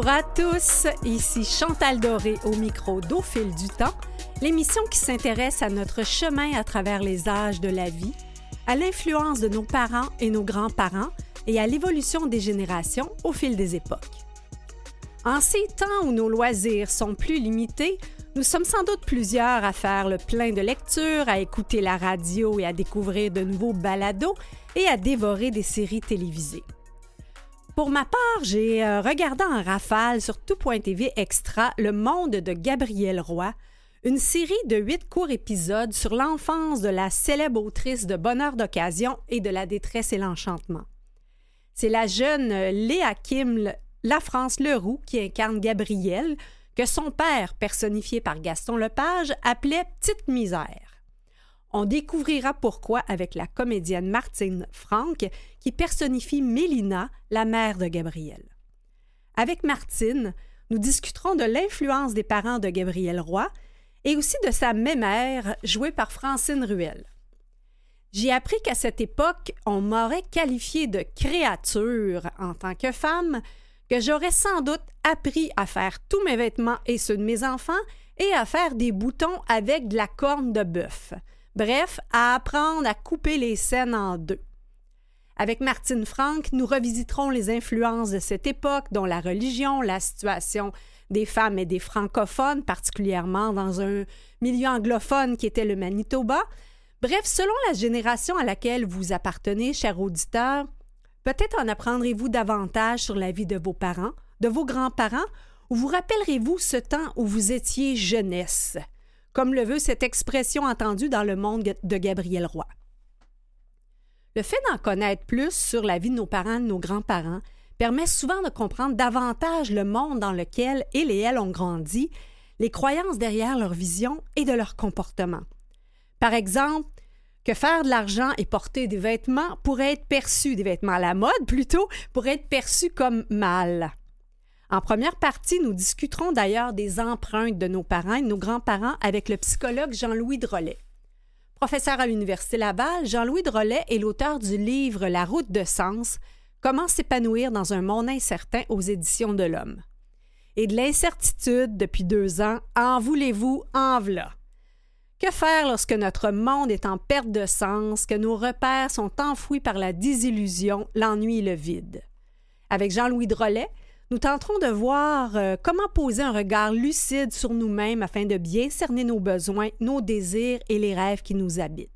Bonjour à tous, ici Chantal Doré au micro d'Au du temps, l'émission qui s'intéresse à notre chemin à travers les âges de la vie, à l'influence de nos parents et nos grands-parents et à l'évolution des générations au fil des époques. En ces temps où nos loisirs sont plus limités, nous sommes sans doute plusieurs à faire le plein de lectures, à écouter la radio et à découvrir de nouveaux balados et à dévorer des séries télévisées. Pour ma part, j'ai euh, regardé en rafale sur tout.tv extra Le monde de Gabrielle Roy, une série de huit courts épisodes sur l'enfance de la célèbre autrice de Bonheur d'occasion et de la détresse et l'enchantement. C'est la jeune euh, Léa Kim La France Leroux qui incarne Gabrielle, que son père, personnifié par Gaston Lepage, appelait Petite Misère. On découvrira pourquoi avec la comédienne Martine Franck, qui personnifie Mélina, la mère de Gabriel. Avec Martine, nous discuterons de l'influence des parents de Gabriel Roy et aussi de sa mémère, jouée par Francine Ruel. J'ai appris qu'à cette époque, on m'aurait qualifiée de créature en tant que femme, que j'aurais sans doute appris à faire tous mes vêtements et ceux de mes enfants et à faire des boutons avec de la corne de bœuf. Bref, à apprendre à couper les scènes en deux. Avec Martine Franck, nous revisiterons les influences de cette époque, dont la religion, la situation des femmes et des francophones, particulièrement dans un milieu anglophone qui était le Manitoba. Bref, selon la génération à laquelle vous appartenez, chers auditeurs, peut-être en apprendrez-vous davantage sur la vie de vos parents, de vos grands-parents, ou vous rappellerez-vous ce temps où vous étiez jeunesse? Comme le veut cette expression entendue dans le monde de Gabriel Roy. Le fait d'en connaître plus sur la vie de nos parents de nos grands-parents permet souvent de comprendre davantage le monde dans lequel ils et elles ont grandi, les croyances derrière leur vision et de leur comportement. Par exemple, que faire de l'argent et porter des vêtements pourrait être perçu, des vêtements à la mode plutôt, pourrait être perçu comme mal. En première partie, nous discuterons d'ailleurs des empreintes de nos parents et de nos grands-parents avec le psychologue Jean-Louis Drolet. Professeur à l'Université Laval, Jean-Louis Drolet est l'auteur du livre La route de sens Comment s'épanouir dans un monde incertain aux éditions de l'Homme. Et de l'incertitude depuis deux ans, en voulez-vous, en v'là. Que faire lorsque notre monde est en perte de sens, que nos repères sont enfouis par la désillusion, l'ennui et le vide? Avec Jean-Louis Drolet, nous tenterons de voir euh, comment poser un regard lucide sur nous-mêmes afin de bien cerner nos besoins, nos désirs et les rêves qui nous habitent.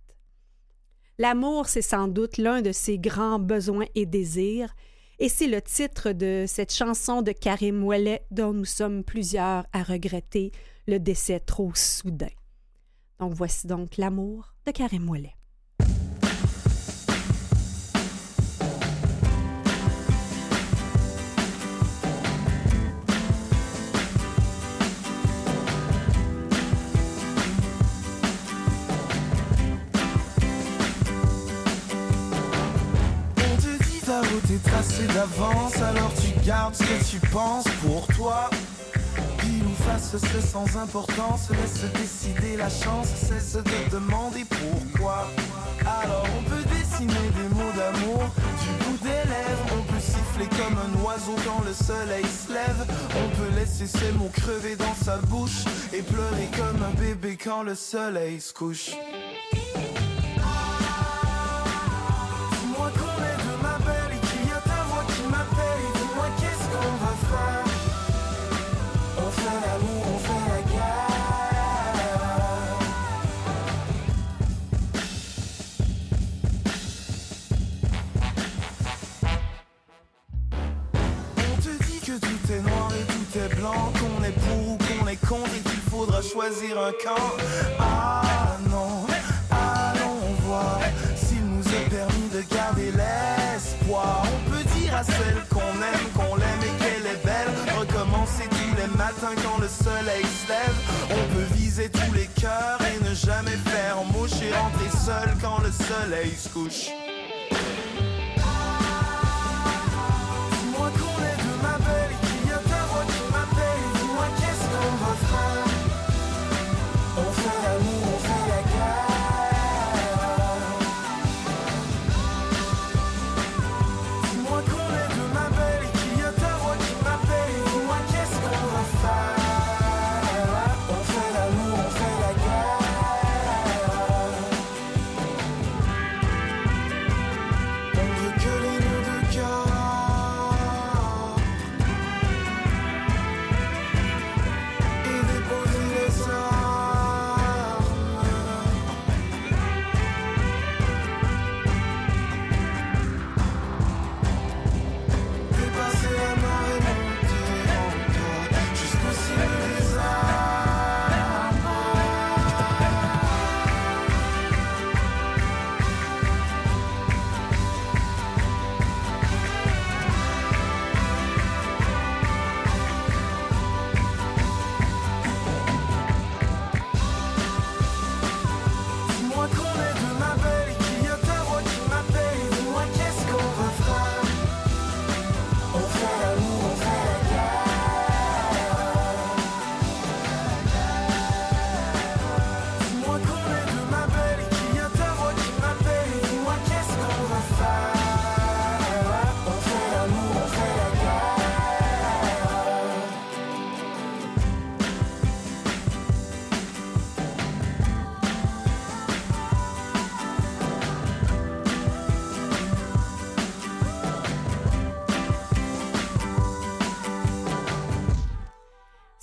L'amour, c'est sans doute l'un de ces grands besoins et désirs, et c'est le titre de cette chanson de Karim Ouellet dont nous sommes plusieurs à regretter le décès trop soudain. Donc voici donc l'amour de Karim Ouellet. T'es tracé d'avance, alors tu gardes ce que tu penses pour toi. Pile ou face, c'est sans importance, laisse décider la chance, cesse de demander pourquoi. Alors on peut dessiner des mots d'amour du bout des lèvres, on peut siffler comme un oiseau quand le soleil se lève, on peut laisser ses mots crever dans sa bouche et pleurer comme un bébé quand le soleil se couche. Choisir un camp. Ah non, allons voir s'il nous est permis de garder l'espoir. On peut dire à celle qu'on aime, qu'on l'aime et qu'elle est belle. Recommencer tous les matins quand le soleil se lève. On peut viser tous les cœurs et ne jamais faire mouche et rentrer seul quand le soleil se couche.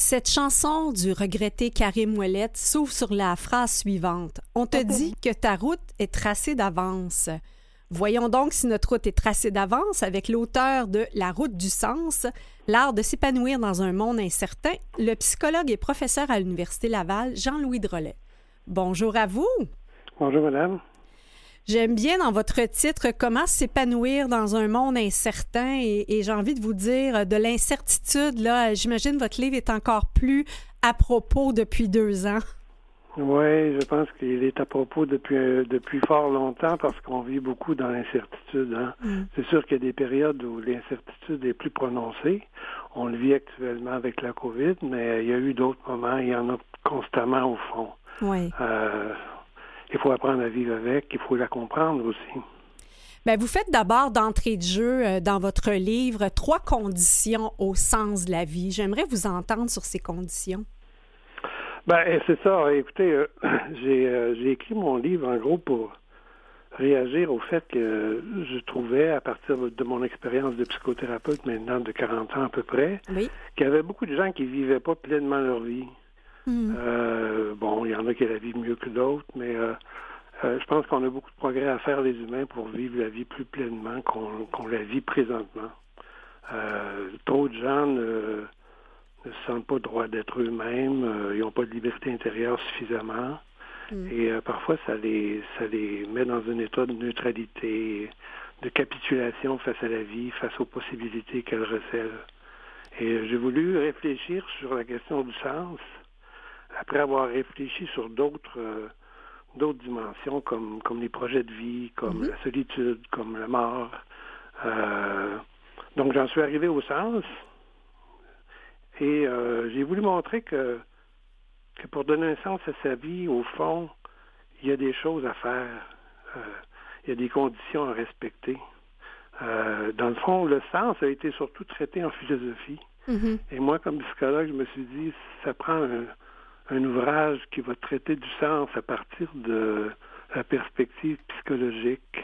Cette chanson du regretté Karim Ouellet s'ouvre sur la phrase suivante. On te dit que ta route est tracée d'avance. Voyons donc si notre route est tracée d'avance avec l'auteur de La route du sens, l'art de s'épanouir dans un monde incertain, le psychologue et professeur à l'Université Laval, Jean-Louis Drolet. Bonjour à vous. Bonjour, madame. J'aime bien dans votre titre comment s'épanouir dans un monde incertain et, j'ai envie de vous dire de l'incertitude. Là, j'imagine votre livre est encore plus à propos depuis deux ans. Oui, je pense qu'il est à propos depuis depuis fort longtemps parce qu'on vit beaucoup dans l'incertitude. Hein. Mm. C'est sûr qu'il y a des périodes où l'incertitude est plus prononcée. On le vit actuellement avec la COVID, mais il y a eu d'autres moments, il y en a constamment au fond. Oui. Euh, il faut apprendre à vivre avec, il faut la comprendre aussi. Bien, vous faites d'abord d'entrée de jeu euh, dans votre livre trois conditions au sens de la vie. J'aimerais vous entendre sur ces conditions. Ben, eh, c'est ça. Écoutez, euh, euh, j'ai, écrit mon livre en gros pour réagir au fait que je trouvais, à partir de mon expérience de psychothérapeute maintenant de 40 ans à peu près, qu'il y avait beaucoup de gens qui ne vivaient pas pleinement leur vie. Hmm. Euh, bon, il y en a qui la vivent mieux que d'autres, mais je pense qu'on a beaucoup de progrès à faire les humains pour vivre la vie plus pleinement qu'on, la vit présentement. trop de gens ne ne se sentent pas droit d'être eux-mêmes, euh, ils n'ont pas de liberté intérieure suffisamment. Mm. Et euh, parfois, ça les, ça les met dans un état de neutralité, de capitulation face à la vie, face aux possibilités qu'elle recèle. Et euh, j'ai voulu réfléchir sur la question du sens, après avoir réfléchi sur d'autres d'autres dimensions comme, comme les projets de vie, comme mm-hmm. la solitude, comme la mort. donc j'en suis arrivé au sens, et euh, j'ai voulu montrer que, que pour donner un sens à sa vie, au fond, il y a des choses à faire. Euh, il y a des conditions à respecter. Euh, dans le fond, le sens a été surtout traité en philosophie. Mm-hmm. Et moi, comme psychologue, je me suis dit, ça prend un, un, ouvrage qui va traiter du sens à partir de la perspective psychologique,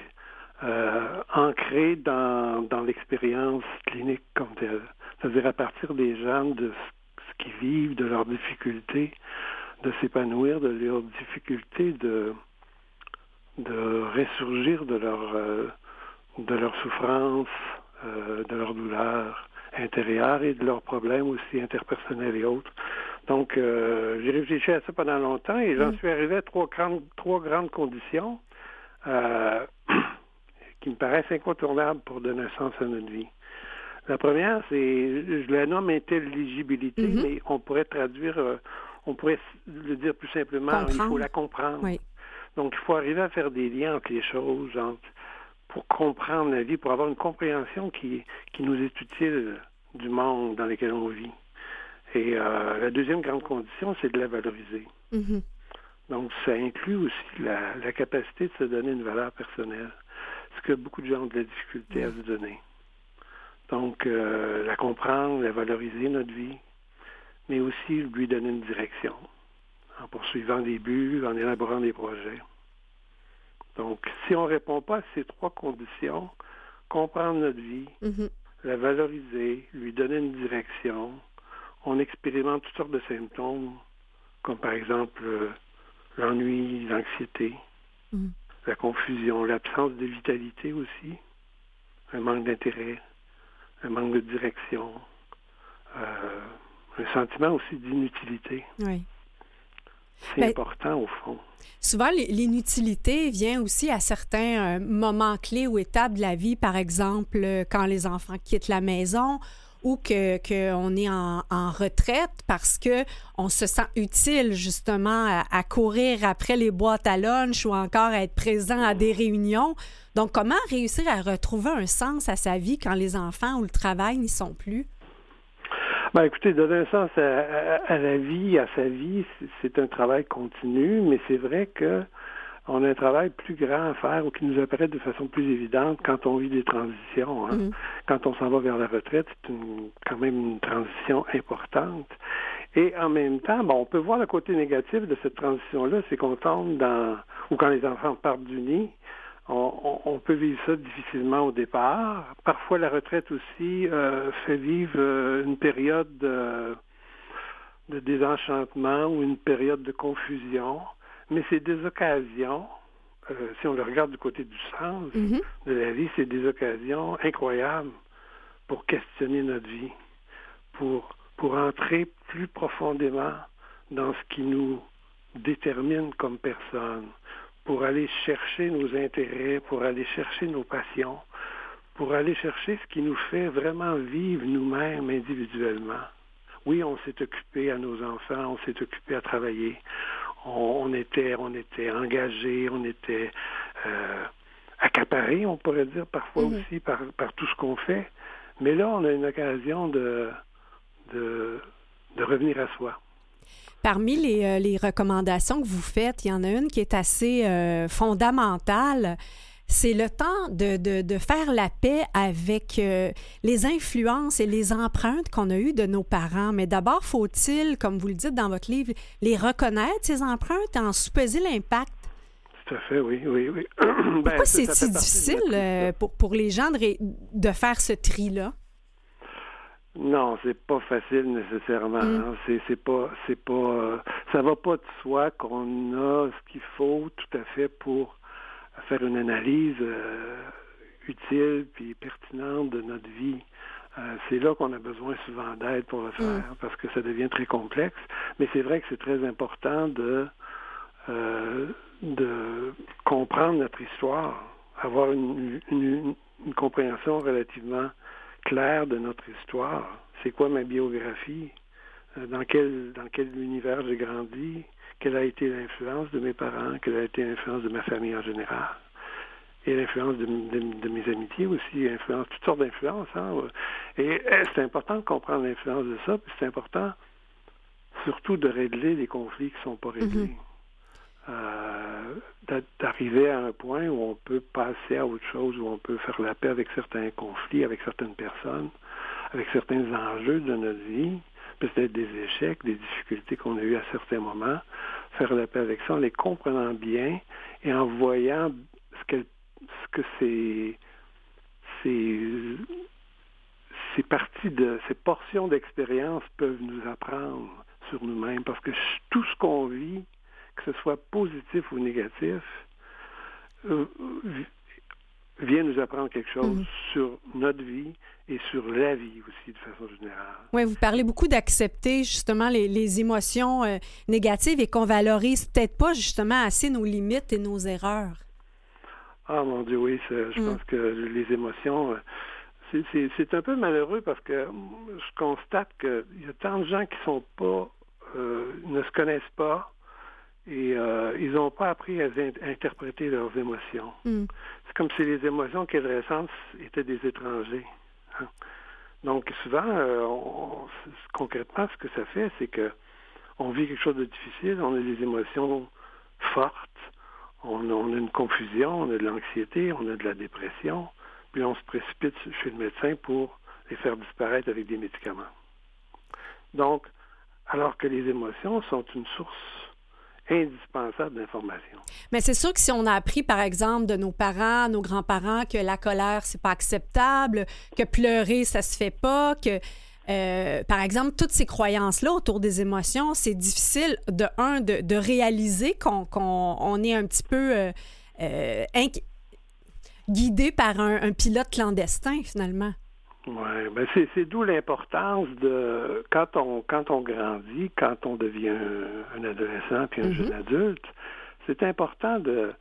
euh, ancrée dans, dans l'expérience clinique comme telle c'est-à-dire à partir des gens, de ce qu'ils vivent, de leurs difficultés, de s'épanouir, de leurs difficultés de, de ressurgir de leur, euh, de leur souffrance, euh, de leur douleur intérieure et de leurs problèmes aussi interpersonnels et autres. Donc, euh, j'ai réfléchi à ça pendant longtemps et j'en mm. suis arrivé à trois grandes, trois grandes conditions qui me paraissent incontournables pour donner sens à notre vie. La première, c'est, je la nomme intelligibilité, mhm. mais on pourrait traduire, euh, on pourrait le dire plus simplement, il faut la comprendre. Donc, il faut arriver à faire des liens entre les choses, pour comprendre la vie, pour avoir une compréhension qui, qui nous est utile du monde dans lequel on vit. Et euh, la deuxième grande condition, c'est de la valoriser. Mhm. Donc, ça inclut aussi la, capacité de se donner une valeur personnelle, ce que beaucoup de gens ont de la difficulté à se donner. Donc, euh, la comprendre, la valoriser, notre vie, mais aussi lui donner une direction en poursuivant des buts, en élaborant des projets. Donc, si on ne répond pas à ces trois conditions, comprendre notre vie, mm-hmm. la valoriser, lui donner une direction, on expérimente toutes sortes de symptômes, comme par exemple euh, l'ennui, l'anxiété, mm-hmm. la confusion, l'absence de vitalité aussi, un manque d'intérêt, un manque de direction, euh, un sentiment aussi d'inutilité. Oui. C'est ben, important au fond. Souvent, l'inutilité vient aussi à certains euh, moments clés ou étapes de la vie, par exemple quand les enfants quittent la maison ou qu'on que est en, en, retraite parce que on se sent utile justement à, courir après les boîtes à lunch ou encore à être présent à des réunions. Donc, comment réussir à retrouver un sens à sa vie quand les enfants ou le travail n'y sont plus? Ben, écoutez, donner un sens à la vie, à sa vie, c'est un travail continu, mais c'est vrai que on a un travail plus grand à faire ou qui nous apparaît de façon plus évidente quand on vit des transitions. Hein. Mm-hmm. Quand on s'en va vers la retraite, c'est quand même une transition importante. Et en même temps, bon, on peut voir le côté négatif de cette transition-là, c'est qu'on tombe dans, ou quand les enfants partent du nid, on, peut vivre ça difficilement au départ. Parfois, la retraite aussi euh, fait vivre euh, une période de désenchantement ou une période de confusion, mais c'est des occasions, euh, si on le regarde du côté du sens mm-hmm. de la vie, c'est des occasions incroyables pour questionner notre vie, pour, pour entrer plus profondément dans ce qui nous détermine comme personne, pour aller chercher nos intérêts, pour aller chercher nos passions, pour aller chercher ce qui nous fait vraiment vivre nous-mêmes individuellement. Oui, on s'est occupé à nos enfants, on s'est occupé à travailler, on, était, on était engagé, on était euh, accaparé, on pourrait dire parfois mhm. aussi par, par tout ce qu'on fait. Mais là, on a une occasion de, de, de revenir à soi. Parmi les, euh, les, recommandations que vous faites, il y en a une qui est assez euh, fondamentale. C'est le temps de, de, de, faire la paix avec euh, les influences et les empreintes qu'on a eues de nos parents. Mais d'abord, faut-il, comme vous le dites dans votre livre, les reconnaître, ces empreintes, et en supposer l'impact? Tout à fait, oui, oui, oui. Ben, Pourquoi c'est si difficile pour, pour les gens de, de faire ce tri-là? Non, c'est pas facile nécessairement. Mm. Hein. C'est, c'est pas, c'est pas, euh, ça va pas de soi qu'on a ce qu'il faut tout à fait pour faire une analyse euh, utile puis pertinente de notre vie. Euh, c'est là qu'on a besoin souvent d'aide pour le mm. faire parce que ça devient très complexe. Mais c'est vrai que c'est très important de de comprendre notre histoire, avoir une, une compréhension relativement clair de notre histoire. C'est quoi ma biographie? Euh, dans quel, dans quel univers j'ai grandi? Quelle a été l'influence de mes parents? Quelle a été l'influence de ma famille en général? Et l'influence de, mes amitiés aussi, influence, toutes sortes d'influences. Hein? Et eh, c'est important de comprendre l'influence de ça, puis c'est important surtout de régler les conflits qui ne sont pas réglés. Mm-hmm. Euh, d'arriver à un point où on peut passer à autre chose, où on peut faire la paix avec certains conflits, avec certaines personnes, avec certains enjeux de notre vie, peut-être des échecs, des difficultés qu'on a eues à certains moments, faire la paix avec ça en les comprenant bien et en voyant ce, ce que ces, ces, ces parties de ces portions d'expérience peuvent nous apprendre sur nous-mêmes. Parce que tout ce qu'on vit que ce soit positif ou négatif, euh, vient nous apprendre quelque chose mhm. sur notre vie et sur la vie aussi de façon générale. Oui, vous parlez beaucoup d'accepter justement les, émotions euh, négatives et qu'on valorise peut-être pas justement assez nos limites et nos erreurs. Ah mon Dieu, oui, je mm. pense que les émotions, euh, c'est un peu malheureux parce que je constate qu'il y a tant de gens qui sont pas, ne se connaissent pas, et euh, ils n'ont pas appris à interpréter leurs émotions. Hmm. C'est comme si les émotions qu'ils ressentent étaient des étrangers. Hein. Donc souvent, euh, concrètement, ce que ça fait, c'est que on vit quelque chose de difficile, on a des émotions fortes, on a, une confusion, on a de l'anxiété, on a de la dépression, puis on se précipite chez le médecin pour les faire disparaître avec des médicaments. Donc, alors que les émotions sont une source indispensable d'information. Mais c'est sûr que si on a appris, par exemple, de nos parents, nos grands-parents, que la colère, c'est pas acceptable, que pleurer, ça se fait pas, que euh, par exemple, toutes ces croyances-là autour des émotions, c'est difficile, de un, de, réaliser qu'on est un petit peu euh, euh, guidé par un pilote clandestin, finalement. Oui, ben c'est d'où l'importance de quand on quand on grandit, quand on devient un, adolescent puis un jeune mm-hmm. adulte, c'est important de,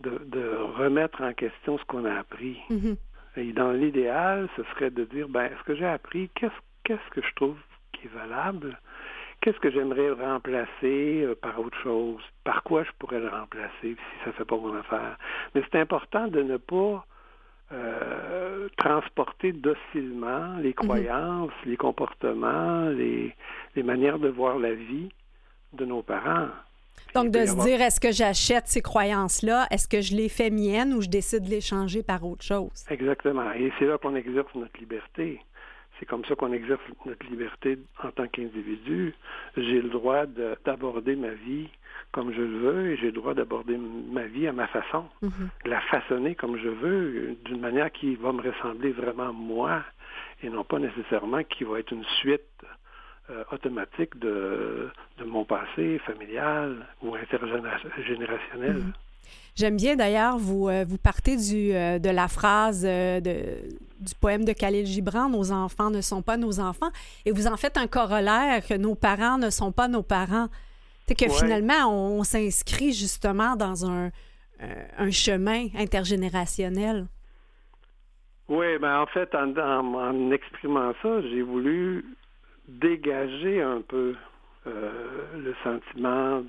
de, remettre en question ce qu'on a appris. Mm-hmm. Et dans l'idéal, ce serait de dire ben ce que j'ai appris, qu'est-ce qu'est-ce que je trouve qui est valable, qu'est-ce que j'aimerais remplacer euh, par autre chose, par quoi je pourrais le remplacer si ça fait pas mon affaire? Mais c'est important de ne pas euh, transporter docilement les mhm. croyances, les comportements, les, les, manières de voir la vie de nos parents. Donc, de se dire, est-ce que j'achète ces croyances-là? Est-ce que je les fais miennes ou je décide de les changer par autre chose? Exactement. Et c'est là qu'on exerce notre liberté. C'est comme ça qu'on exerce notre liberté en tant qu'individu. J'ai le droit d'aborder ma vie comme je le veux et j'ai le droit d'aborder ma vie à ma façon, mhm. la façonner comme je veux, d'une manière qui va me ressembler vraiment moi et non pas nécessairement qui va être une suite euh, automatique de, de, mon passé familial ou intergénérationnel. Mhm. J'aime bien d'ailleurs, vous, euh, vous partez du, euh, de la phrase de, du poème de Khalil Gibran, Nos enfants ne sont pas nos enfants, et vous en faites un corollaire que nos parents ne sont pas nos parents. C'est que finalement, on, s'inscrit justement dans un, un chemin intergénérationnel. Oui, ben en fait, en, en exprimant ça, j'ai voulu dégager un peu euh, le sentiment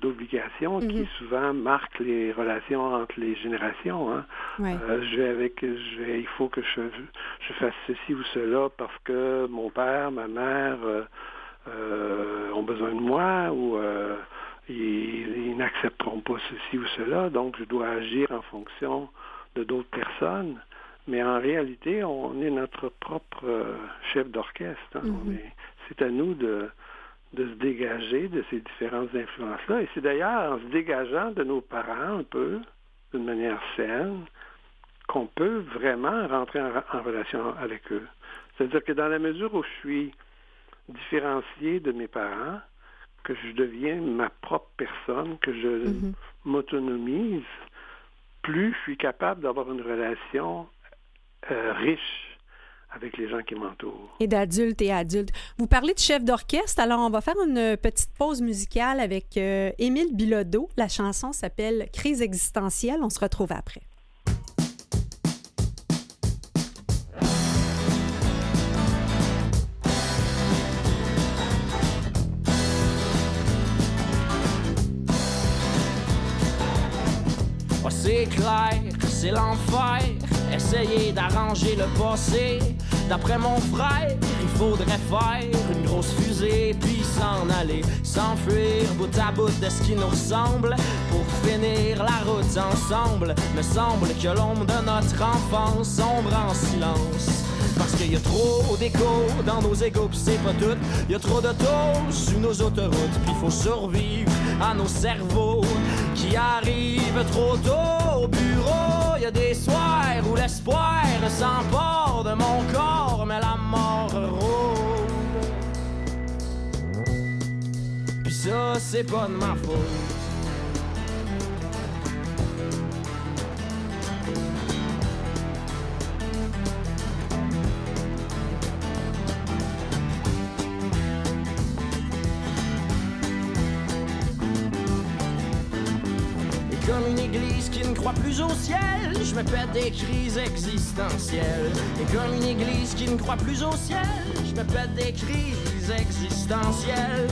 d'obligation qui mhm. souvent marque les relations entre les générations. Hein. Euh, je vais avec, je vais, il faut que je, je, fasse ceci ou cela parce que mon père, ma mère euh, ont besoin de moi ou ils, ils n'accepteront pas ceci ou cela, donc je dois agir en fonction de d'autres personnes. Mais en réalité, on est notre propre chef d'orchestre. Hein. Mhm. C'est à nous de, de se dégager de ces différentes influences-là. Et c'est d'ailleurs en se dégageant de nos parents un peu, d'une manière saine, qu'on peut vraiment rentrer en, relation avec eux. C'est-à-dire que dans la mesure où je suis différencié de mes parents, que je deviens ma propre personne, que je mm-hmm. m'autonomise, plus je suis capable d'avoir une relation euh, riche avec les gens qui m'entourent. Et d'adultes et adultes. Vous parlez de chef d'orchestre, alors on va faire une petite pause musicale avec euh, Émile Bilodeau. La chanson s'appelle Crise existentielle. On se retrouve après. Oh, c'est clair, c'est l'enfer essayer d'arranger le passé. D'après mon frère, il faudrait faire une grosse fusée puis s'en aller, s'enfuir bout à bout de ce qui nous ressemble pour finir la route ensemble. Me semble que l'ombre de notre enfance sombre en silence. Parce qu'il y a trop d'écho dans nos égaux, pis c'est pas tout. Il y a trop de taux sur nos autoroutes, puis faut survivre à nos cerveaux qui arrivent trop tôt au bureau. Y a des soirs où l'espoir s'emporte de mon corps, mais la mort rôde. Puis ça, c'est pas de ma faute. Plus au ciel, je me pète des crises existentielles. Et comme une église qui ne croit plus au ciel, je me pète des crises existentielles.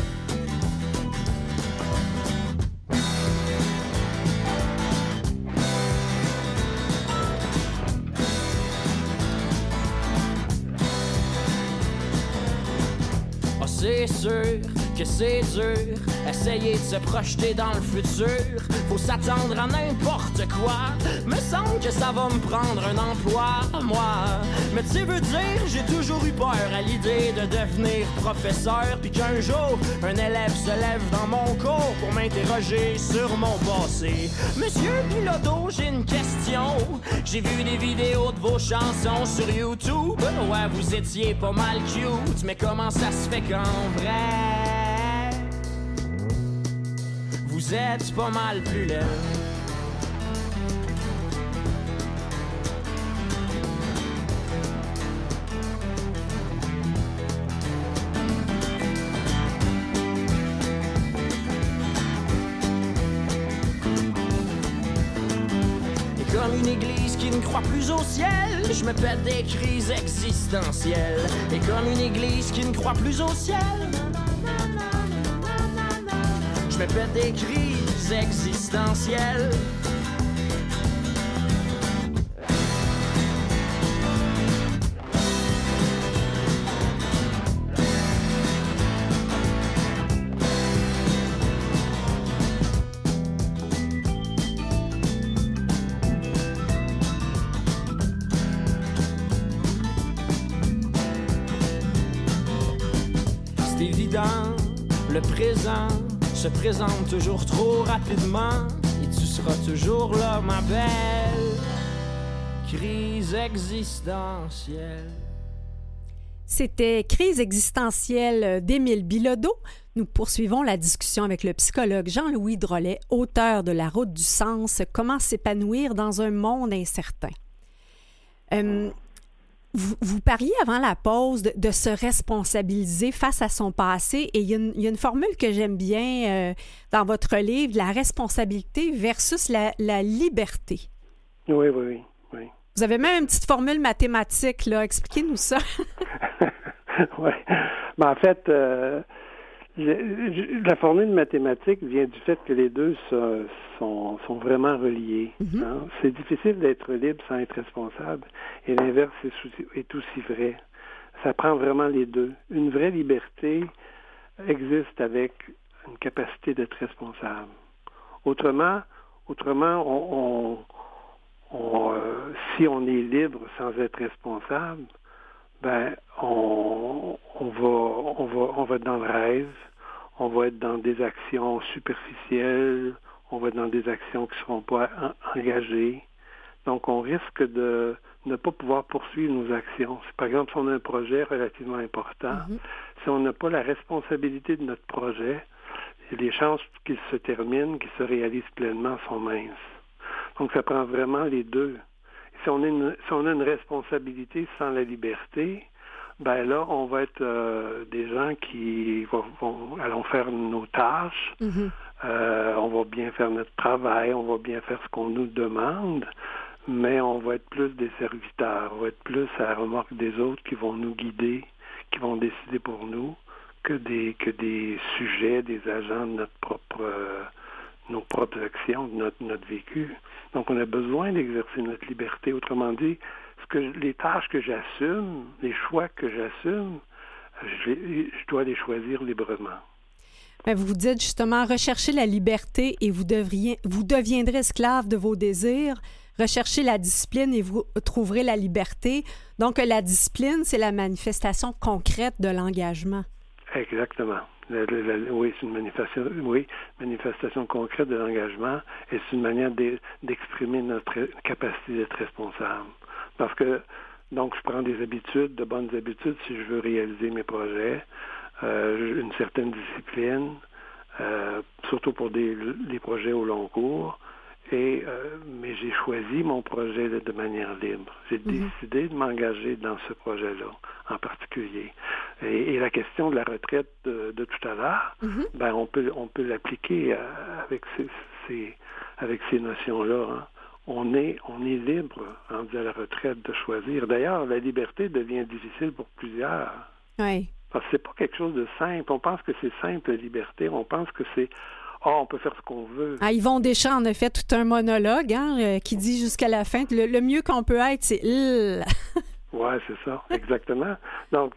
Oh, c'est sûr que c'est dur, essayer de se projeter dans le futur faut s'attendre à n'importe quoi. Me semble que ça va me prendre un emploi, moi. Mais tu veux dire, j'ai toujours eu peur à l'idée de devenir professeur, puis qu'un jour, un élève se lève dans mon cours pour m'interroger sur mon passé. Monsieur Piloto, j'ai une question. J'ai vu des vidéos de vos chansons sur YouTube. Ouais, vous étiez pas mal cute, mais comment ça se fait qu'en vrai? Vous êtes pas mal plus laid. Et comme une église qui ne croit plus au ciel, je me pète des crises existentielles. Et comme une église qui ne croit plus au ciel, je me pète des crises existentielles. Présente toujours trop rapidement et tu seras toujours là, ma belle. Crise existentielle. C'était Crise existentielle d'Émile Bilodeau. Nous poursuivons la discussion avec le psychologue Jean-Louis Drolet, auteur de La route du sens, Comment s'épanouir dans un monde incertain. Euh, vous, parliez avant la pause de, se responsabiliser face à son passé? Et il y a une, formule que j'aime bien euh, dans votre livre, la responsabilité versus la, liberté. Oui, oui, oui, Vous avez même une petite formule mathématique, là. Expliquez-nous ça. oui. Ben, en fait, euh, la formule mathématique vient du fait que les deux sont, sont, vraiment reliés. Mhm. Hein. C'est difficile d'être libre sans être responsable, et l'inverse est, aussi vrai. Ça prend vraiment les deux. Une vraie liberté existe avec une capacité d'être responsable. Autrement, autrement, on, on, euh, si on est libre sans être responsable, ben on, on va on va on va être dans le rêve, on va être dans des actions superficielles, on va être dans des actions qui ne seront pas engagées. Donc on risque de ne pas pouvoir poursuivre nos actions. Par exemple, si on a un projet relativement important, mm-hmm. si on n'a pas la responsabilité de notre projet, les chances qu'il se termine, qu'il se réalise pleinement sont minces. Donc ça prend vraiment les deux si on, a une responsabilité sans la liberté, ben là, on va être euh, des gens qui vont, allons faire nos tâches, mm-hmm. euh, on va bien faire notre travail, on va bien faire ce qu'on nous demande, mais on va être plus des serviteurs, on va être plus à la remorque des autres qui vont nous guider, qui vont décider pour nous, que des que des sujets, des agents de notre propre euh, nos propres actions, notre, notre vécu. Donc, on a besoin d'exercer notre liberté. Autrement dit, ce que, les tâches que j'assume, les choix que j'assume, je, je, dois les choisir librement. Ben, vous vous dites justement rechercher la liberté et vous, devriez, vous deviendrez esclave de vos désirs. Recherchez la discipline et vous trouverez la liberté. Donc, la discipline, c'est la manifestation concrète de l'engagement. Exactement oui, c'est une manifestation, oui, manifestation concrète de l'engagement et c'est une manière d'exprimer notre capacité d'être responsable. Parce que, donc, je prends des habitudes, de bonnes habitudes si je veux réaliser mes projets, euh, une certaine discipline, euh, surtout pour des, des projets au long cours. Et, euh, mais j'ai choisi mon projet de, manière libre. J'ai mhm. décidé de m'engager dans ce projet-là en particulier. Et, la question de la retraite de, tout à l'heure, mhm. ben on peut on peut l'appliquer euh, avec ces, avec ces notions-là. Hein. On est on est libre en disant la retraite de choisir. D'ailleurs, la liberté devient difficile pour plusieurs. Oui. Parce que c'est pas quelque chose de simple. On pense que c'est simple la liberté. On pense que c'est ah, on peut faire ce qu'on veut. Ah, Yvon Deschamps en a fait tout un monologue hein, euh, qui dit jusqu'à la fin le, mieux qu'on peut être, c'est Oui, c'est ça, exactement. Donc,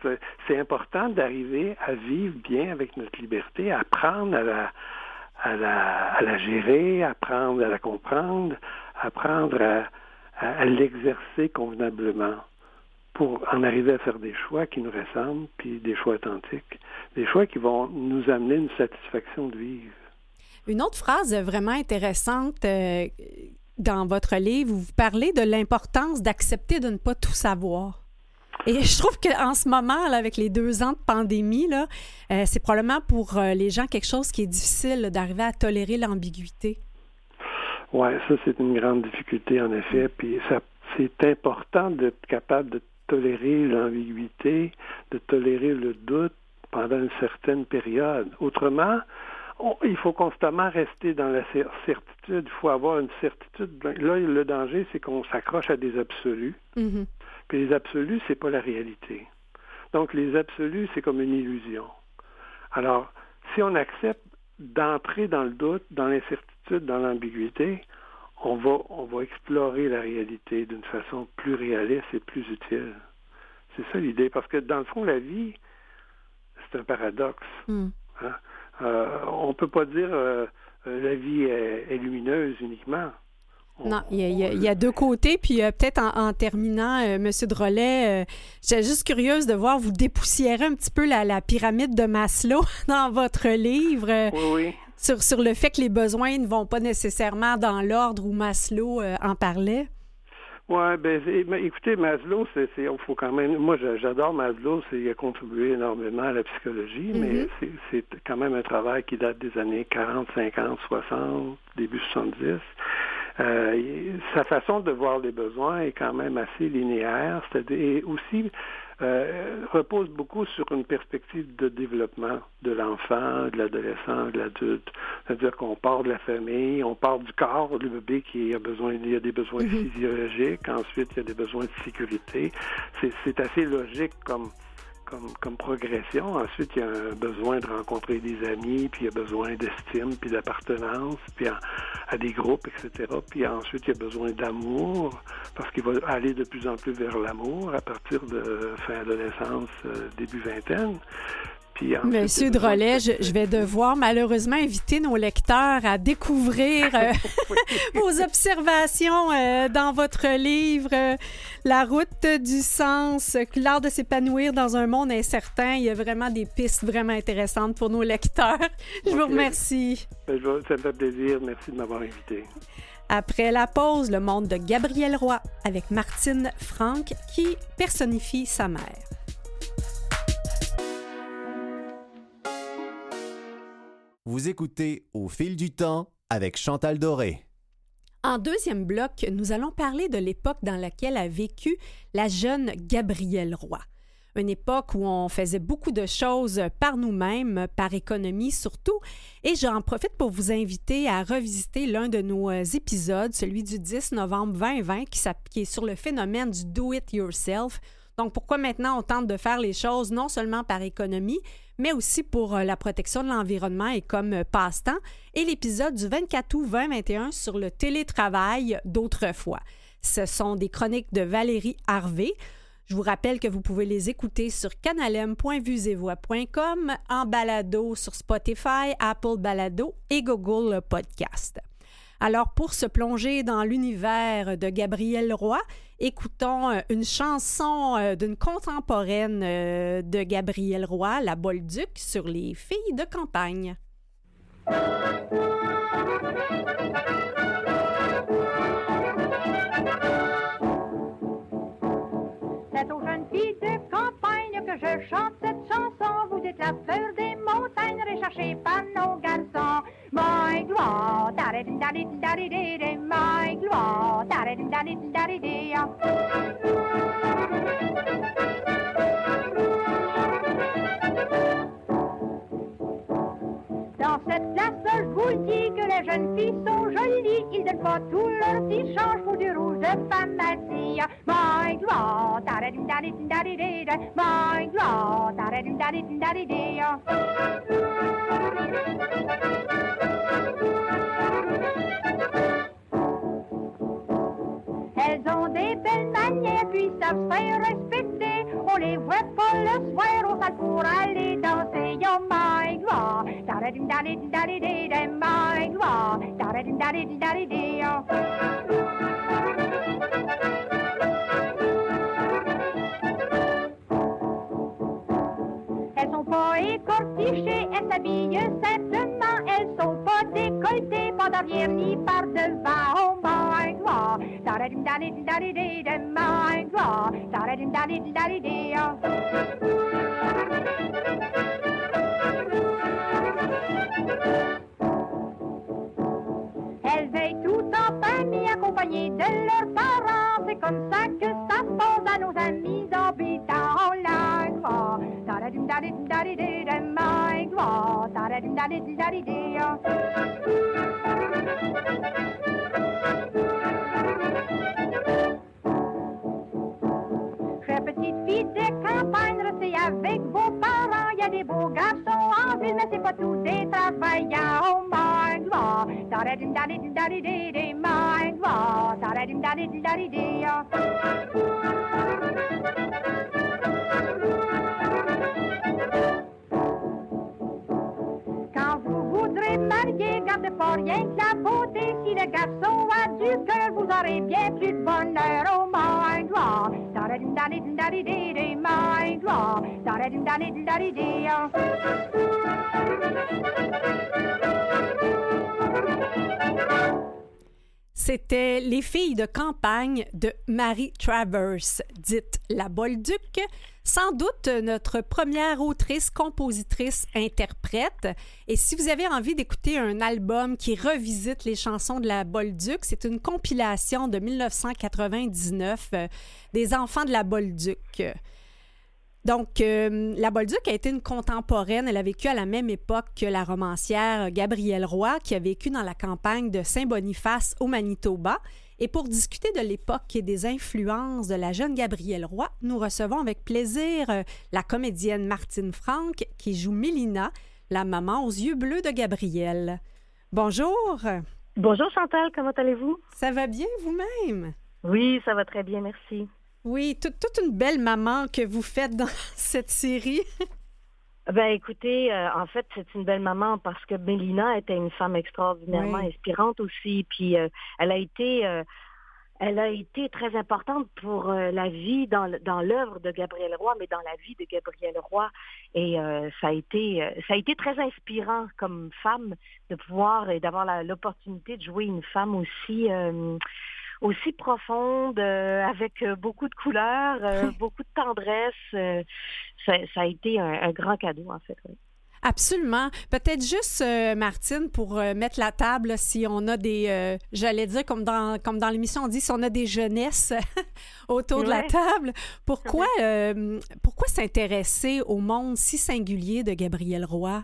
c'est important d'arriver à vivre bien avec notre liberté, apprendre à la, à la, à la gérer, apprendre à la comprendre, apprendre à, à l'exercer convenablement pour en arriver à faire des choix qui nous ressemblent, puis des choix authentiques, des choix qui vont nous amener une satisfaction de vivre. Une autre phrase vraiment intéressante euh, dans votre livre, vous parlez de l'importance d'accepter de ne pas tout savoir. Et je trouve qu'en ce moment, avec les deux ans de pandémie, euh, c'est probablement pour euh, les gens quelque chose qui est difficile d'arriver à tolérer l'ambiguïté. Oui, ça, c'est une grande difficulté, en effet. Puis c'est important d'être capable de tolérer l'ambiguïté, de tolérer le doute pendant une certaine période. Autrement, il faut constamment rester dans la certitude. Il faut avoir une certitude. Là, le danger, c'est qu'on s'accroche à des absolus. Mm-hmm. Puis les absolus, c'est pas la réalité. Donc, les absolus, c'est comme une illusion. Alors, si on accepte d'entrer dans le doute, dans l'incertitude, dans l'ambiguïté, on va, on va explorer la réalité d'une façon plus réaliste et plus utile. C'est ça l'idée. Parce que dans le fond, la vie, c'est un paradoxe. Mm. Hein? Euh, on ne peut pas dire euh, euh, la vie est, lumineuse uniquement. non, il y, a, deux côtés. Puis peut-être en, terminant, M. Drolet, j'étais juste curieuse de voir, vous dépoussiérer un petit peu la, pyramide de Maslow dans votre livre. Oui, Sur, sur, le fait que les besoins ne vont pas nécessairement dans l'ordre où Maslow en parlait. Oui, ben, écoutez, Maslow, c'est, il faut quand même. Moi, j'adore Maslow, c'est, il a contribué énormément à la psychologie, mais mm-hmm. c'est, quand même un travail qui date des années 40, 50, 60, début 70. Euh, sa façon de voir les besoins est quand même assez linéaire, c'est-à-dire aussi euh, repose beaucoup sur une perspective de développement de l'enfant, de l'adolescent, de l'adulte. C'est-à-dire qu'on part de la famille, on part du corps, du bébé qui a besoin, il y a des besoins mm-hmm. physiologiques, ensuite il y a des besoins de sécurité. C'est assez logique comme comme, progression. Ensuite, il y a un besoin de rencontrer des amis, puis il y a besoin d'estime, puis d'appartenance, puis à, des groupes, etc. Puis ensuite, il y a besoin d'amour, parce qu'il va aller de plus en plus vers l'amour à partir de fin adolescence, euh, début vingtaine. Monsieur Drolet, je, vais devoir malheureusement inviter nos lecteurs à découvrir euh, vos observations euh, dans votre livre euh, La route du sens, l'art de s'épanouir dans un monde incertain. Il y a vraiment des pistes vraiment intéressantes pour nos lecteurs. Je vous remercie. Ben, ça me fait plaisir. Merci de m'avoir invité. Après la pause, le monde de Gabriel Roy avec Martine Franck qui personnifie sa mère. Vous écoutez Au fil du temps avec Chantal Doré. En deuxième bloc, nous allons parler de l'époque dans laquelle a vécu la jeune Gabrielle Roy. Une époque où on faisait beaucoup de choses par nous-mêmes, par économie surtout, et j'en profite pour vous inviter à revisiter l'un de nos épisodes, celui du 10 novembre 2020, qui est sur le phénomène du do-it-yourself, donc, pourquoi maintenant on tente de faire les choses non seulement par économie, mais aussi pour euh, la protection de l'environnement et comme euh, passe-temps, et l'épisode du 24 août 2021 sur le télétravail d'autrefois. Ce sont des chroniques de Valérie Harvey. Je vous rappelle que vous pouvez les écouter sur canalem.vusevoix.com, en balado sur Spotify, Apple Balado et Google Podcast. Alors, pour se plonger dans l'univers de Gabriel Roy, écoutons euh, une chanson euh, d'une contemporaine euh, de Gabriel Roy, La Bolduc, sur les filles de campagne. je chante cette chanson, vous êtes la fleur des montagnes recherchée par nos garçons. My gloire, my gloire, Dans cette place dis que les jeunes filles sont jolies. Ils donnent pas tout leur petit change pour du rouge de pharmacie. My gloire, da da da da da da da my gloire, da da da da da da Elles ont des belles manières, puis savent se faire respecter. On les voit pas le soir au salle pour aller danser. Yo, my gloire, da da da Elles sont pas écortichées, elles s'habillent simplement, elles sont pas décolletées, pas d'arrière ni par devant. Oh my gloire, da da da da da my da da da-di-da-di-dee, then my gua, da-da-da-da-da-dee. Très petite fille des campagnes, c'est avec vos parents, y a des beaux garçons en ville, mais c'est pas tous des travailleurs, oh my gua, da-da-da-da-da-da-dee, my gua, da-da-da-da-da-da-dee. Marier, gardez pas rien que la beauté. Si le garçon a du cœur, vous aurez bien plus de bonheur. Da C'était Les filles de campagne de Marie Travers, dite La Bolduc, sans doute notre première autrice, compositrice, interprète. Et si vous avez envie d'écouter un album qui revisite les chansons de la Bolduc, c'est une compilation de 1999 euh, des enfants de la Bolduc. Donc, euh, la Bolduc a été une contemporaine. Elle a vécu à la même époque que la romancière Gabrielle Roy, qui a vécu dans la campagne de Saint-Boniface au Manitoba. Et pour discuter de l'époque et des influences de la jeune Gabrielle Roy, nous recevons avec plaisir euh, la comédienne Martine Franck, qui joue Mélina, la maman aux yeux bleus de Gabrielle. Bonjour. Bonjour Chantal, comment allez-vous? Ça va bien vous-même? Oui, ça va très bien, merci. Oui, toute, une belle maman que vous faites dans cette série. Ben écoutez, euh, en fait, c'est une belle maman parce que Mélina était une femme extraordinairement inspirante aussi. Puis euh, elle a été euh, elle a été très importante pour la vie dans, dans l'œuvre de Gabriel Roy, mais dans la vie de Gabriel Roy. Et ça a été ça a été très inspirant comme femme de pouvoir et d'avoir l'opportunité de jouer une femme aussi aussi profonde, euh, avec euh, beaucoup de couleurs, euh, beaucoup de tendresse. Ça, a été un, grand cadeau, en fait. Absolument. Peut-être juste, Martine, pour mettre la table, si on a des, j'allais dire, comme dans, comme dans l'émission, on dit, si on a des jeunesses autour de la table, pourquoi, pourquoi s'intéresser au monde si singulier de Gabriel Roy?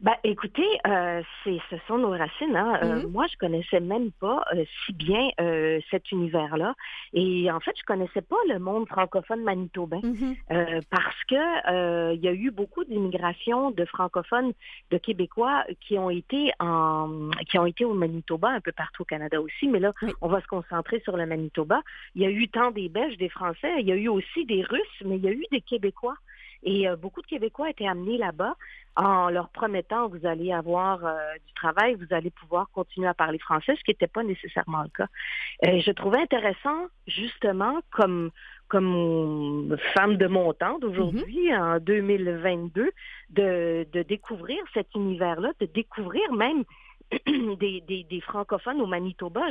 Ben, écoutez, euh, c'est, ce sont nos racines. Hein. Euh, mm-hmm. moi, je connaissais même pas euh, si bien euh, cet univers-là. Et en fait, je connaissais pas le monde francophone manitobain mm-hmm. parce que il y a eu beaucoup d'immigration de francophones, de Québécois qui ont été en, qui ont été au Manitoba, un peu partout au Canada aussi. Mais là, on va se concentrer sur le Manitoba. Il y a eu tant des Belges, des Français. Il y a eu aussi des Russes, mais il y a eu des Québécois. Et beaucoup de Québécois étaient amenés là-bas en leur promettant vous allez avoir euh, du travail, vous allez pouvoir continuer à parler français, ce qui n'était pas nécessairement le cas. Et je trouvais intéressant, justement, comme comme femme de mon temps d'aujourd'hui, mm-hmm. en 2022, de, de découvrir cet univers-là, de découvrir même des, francophones au Manitoba,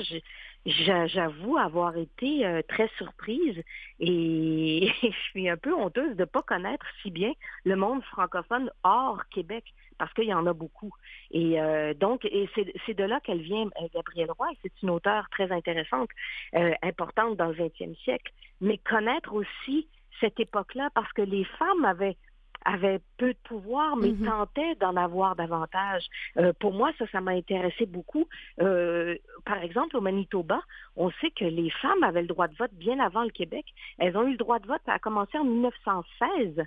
j'avoue avoir été euh, très surprise et je suis un peu honteuse de ne pas connaître si bien le monde francophone hors Québec parce qu'il y en a beaucoup. Et euh, donc, et c'est de là qu'elle vient, euh, Gabrielle Roy. C'est une auteure très intéressante, importante dans le 20e siècle. Mais connaître aussi cette époque-là, parce que les femmes avaient avait peu de pouvoir, mais mm-hmm. tentait d'en avoir davantage. Euh, pour moi, ça, ça m'a intéressé beaucoup. Euh, par exemple, au Manitoba, on sait que les femmes avaient le droit de vote bien avant le Québec. Elles ont eu le droit de vote, à commencer en 1916.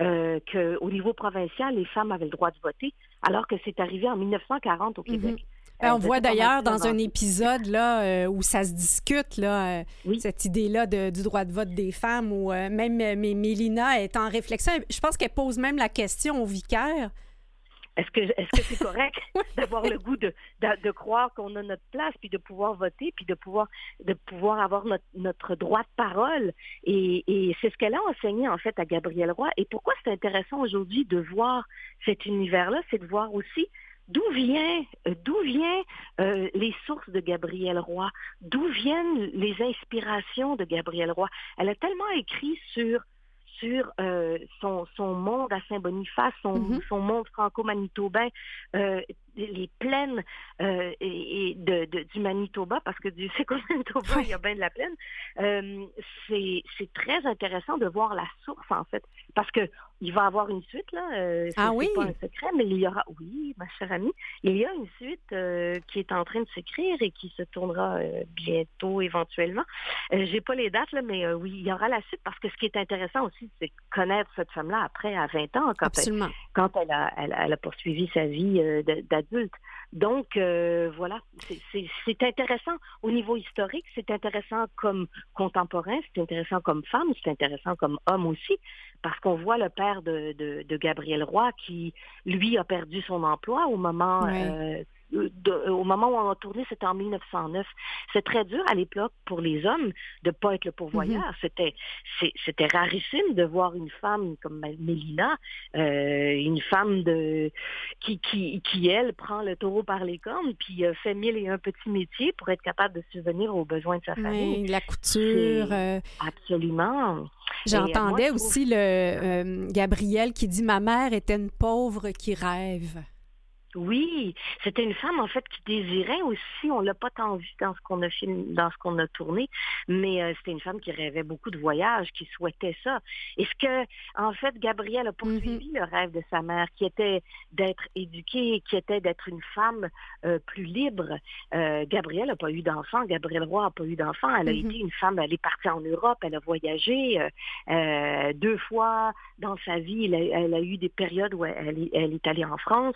Euh, qu'au niveau provincial, les femmes avaient le droit de voter, alors que c'est arrivé en 1940 au mm-hmm. Québec. Ben, on voit d'ailleurs dans un épisode là, euh, où ça se discute, là, euh, cette idée-là du droit de vote des femmes, où euh, même Mélina est en réflexion. Je pense qu'elle pose même la question au vicaire. Est-ce que est-ce que c'est correct d'avoir le goût de, de, croire qu'on a notre place, puis de pouvoir voter, puis de pouvoir de pouvoir avoir notre, notre droit de parole? Et, et c'est ce qu'elle a enseigné en fait à Gabrielle Roy. Et pourquoi c'est intéressant aujourd'hui de voir cet univers-là, c'est de voir aussi D'où vient, euh, d'où vient euh, les sources de Gabrielle Roy? D'où viennent les inspirations de Gabrielle Roy? Elle a tellement écrit sur sur euh, son, son monde à Saint-Boniface, son, mm-hmm. son monde franco-manitobain, les plaines euh, et, de, du Manitoba, parce que du c'est Manitoba, il y a bien de la plaine. Euh, c'est très intéressant de voir la source, en fait, parce que il va y avoir une suite, là. Euh, ah oui? pas un secret, mais il y aura, oui, ma chère amie, il y a une suite euh, qui est en train de s'écrire et qui se tournera bientôt, éventuellement. J'ai pas les dates, là, mais oui, il y aura la suite, parce que ce qui est intéressant aussi, c'est connaître cette femme-là après, à 20 ans, quand, Elle, quand elle, a, elle, elle a poursuivi sa vie donc, euh, voilà, c'est intéressant au niveau historique, c'est intéressant comme contemporain, c'est intéressant comme femme, c'est intéressant comme homme aussi, parce qu'on voit le père de, de, Gabriel Roy qui, lui, a perdu son emploi au moment... Euh, au moment où on a tourné, c'était en 1909. C'est très dur à l'époque pour les hommes de pas être le pourvoyeur. Mm-hmm. C'était c'était rarissime de voir une femme comme Mélina, une femme de qui, qui, qui, elle, prend le taureau par les cornes, puis fait mille et un petits métiers pour être capable de subvenir aux besoins de sa famille. la couture. Absolument. J'entendais aussi le euh, Gabriel qui dit ma mère était une pauvre qui rêve. Oui, c'était une femme en fait qui désirait aussi, on l'a pas tant vu dans ce qu'on a filmé, dans ce qu'on a tourné, mais euh, c'était une femme qui rêvait beaucoup de voyages, qui souhaitait ça. Est-ce que en fait Gabrielle a poursuivi mm-hmm. le rêve de sa mère, qui était d'être éduquée, qui était d'être une femme euh, plus libre. Euh, Gabrielle n'a pas eu d'enfant, Gabrielle Roy n'a pas eu d'enfant. Elle a mm-hmm. été une femme, elle est partie en Europe, elle a voyagé euh, deux fois dans sa vie. Elle a, eu des périodes où elle, elle est allée en France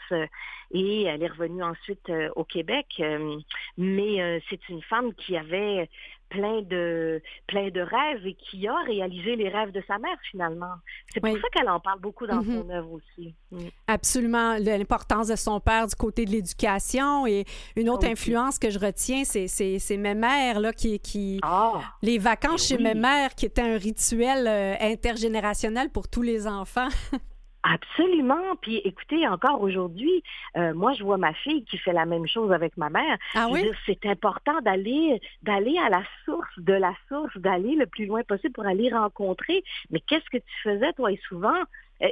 et elle est revenue ensuite euh, au Québec. Euh, mais euh, c'est une femme qui avait plein de plein de rêves et qui a réalisé les rêves de sa mère finalement. C'est pour ça qu'elle en parle beaucoup dans mm-hmm. son œuvre aussi. Mm. Absolument, l'importance de son père du côté de l'éducation et une autre influence que je retiens, c'est mes mères là qui qui ah! les vacances ben chez mes mères qui étaient un rituel intergénérationnel pour tous les enfants. Absolument. Puis écoutez, encore aujourd'hui, euh, moi je vois ma fille qui fait la même chose avec ma mère. Ah oui? C'est important d'aller d'aller à la source, de la source, d'aller le plus loin possible pour aller rencontrer. Mais qu'est-ce que tu faisais toi? Et souvent?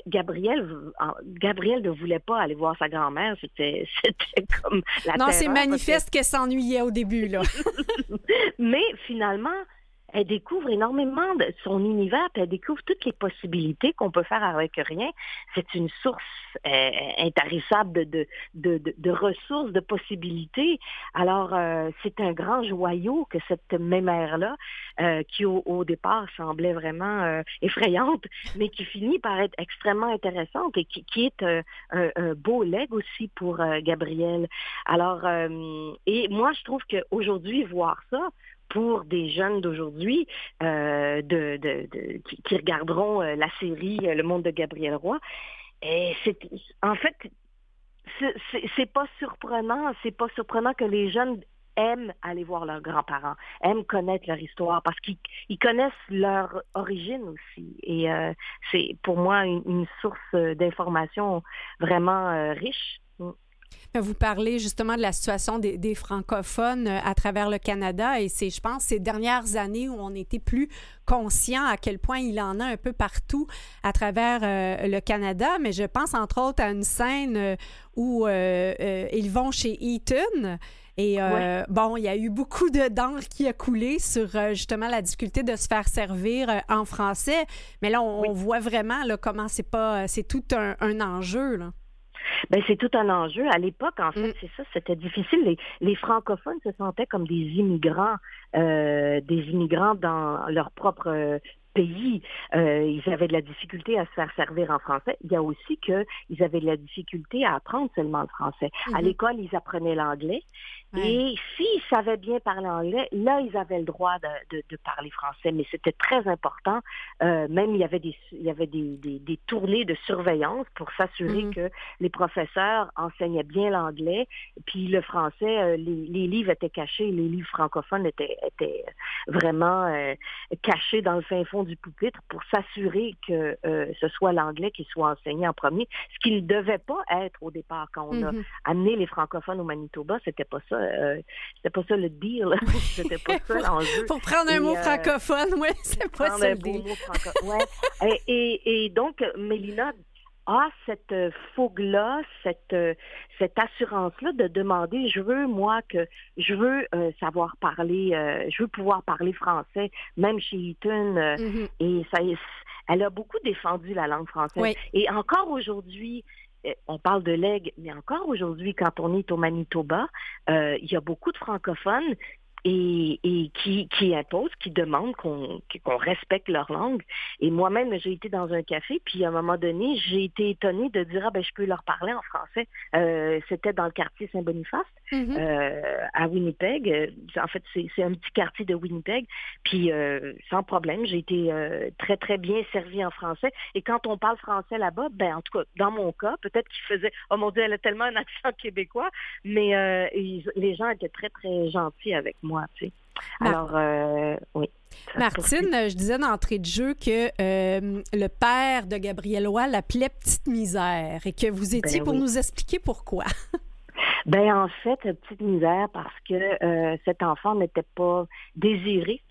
Gabriel, Gabriel ne voulait pas aller voir sa grand-mère. C'était, comme la Non, c'est manifeste qu'elle s'ennuyait au début, là. Mais finalement, elle découvre énormément de son univers, puis elle découvre toutes les possibilités qu'on peut faire avec rien. C'est une source euh, intarissable de, de, de, ressources, de possibilités. Alors, euh, c'est un grand joyau que cette mémère-là, euh, qui au, départ semblait vraiment effrayante, mais qui finit par être extrêmement intéressante et qui, qui est un, un, beau leg aussi pour Gabriel. Alors, et moi, je trouve qu'aujourd'hui, voir ça, pour des jeunes d'aujourd'hui euh, de, de, qui, regarderont euh, la série euh, Le Monde de Gabriel Roy. Et c'est en fait c'est pas surprenant, c'est pas surprenant que les jeunes aiment aller voir leurs grands-parents, aiment connaître leur histoire parce qu'ils connaissent leur origine aussi. Et c'est pour moi une source d'information vraiment riche. Vous parlez justement de la situation des, francophones euh, à travers le Canada et c'est, je pense, ces dernières années où on était plus conscient à quel point il en a un peu partout à travers euh, le Canada. Mais je pense entre autres à une scène euh, où ils vont chez Eaton. Et bon, il y a eu beaucoup de d'encre qui a coulé sur justement la difficulté de se faire servir en français. Mais là, on, voit vraiment là, comment c'est pas, c'est tout un, un enjeu. Là. Ben, c'est tout un enjeu. À l'époque, en fait, mm. c'est ça, c'était difficile. Les, les, francophones se sentaient comme des immigrants, euh, des immigrants dans leur propre euh, pays, euh, ils avaient de la difficulté à se faire servir en français. Il y a aussi qu'ils avaient de la difficulté à apprendre seulement le français. À mm-hmm. l'école, ils apprenaient l'anglais, et s'ils savaient bien parler anglais, là, ils avaient le droit de, de, parler français. Mais c'était très important. Euh, même, il y avait, des, il y avait des, des, des tournées de surveillance pour s'assurer mm-hmm. que les professeurs enseignaient bien l'anglais. Puis le français, euh, les, les, livres étaient cachés. Les livres francophones étaient, étaient vraiment euh, cachés dans le fin fond du pupitre pour s'assurer que euh, ce soit l'anglais qui soit enseigné en premier. Ce qu'il ne devait pas être au départ quand on a mm-hmm. amené les francophones au Manitoba. C'était pas ça euh, c'était pas ça le deal. c'était pas ça l'enjeu. Pour prendre un mot euh, francophone, oui, c'est pas ça le deal. Ouais. et, et, donc, Mélina a cette fougue-là, cette, cette assurance-là de demander, je veux, moi, que je veux euh, savoir parler, je veux pouvoir parler français, même chez Eaton. Mm-hmm. Et ça, elle a beaucoup défendu la langue française. Et encore aujourd'hui, euh, on parle de legs, mais encore aujourd'hui, quand on est au Manitoba, euh, il y a beaucoup de francophones et, et qui, qui imposent, qui demandent qu'on respecte leur langue. Et moi-même, j'ai été dans un café, puis à un moment donné, j'ai été étonnée de dire, ah ben je peux leur parler en français. Euh, C'était dans le quartier Saint-Boniface, mm-hmm. euh, à Winnipeg. En fait, c'est un petit quartier de Winnipeg. Puis euh, sans problème, j'ai été euh, très, très bien servie en français. Et quand on parle français là-bas, ben en tout cas, dans mon cas, peut-être qu'ils faisaient, oh mon Dieu, elle a tellement un accent québécois, mais euh, les gens étaient très, très gentils avec moi. Alors, euh, oui. Martine, je disais d'entrée de jeu que euh, le père de Gabriel Roy l'appelait Petite Misère et que vous étiez ben pour nous expliquer pourquoi. Ben en fait, petite misère parce que euh, cet enfant n'était pas désiré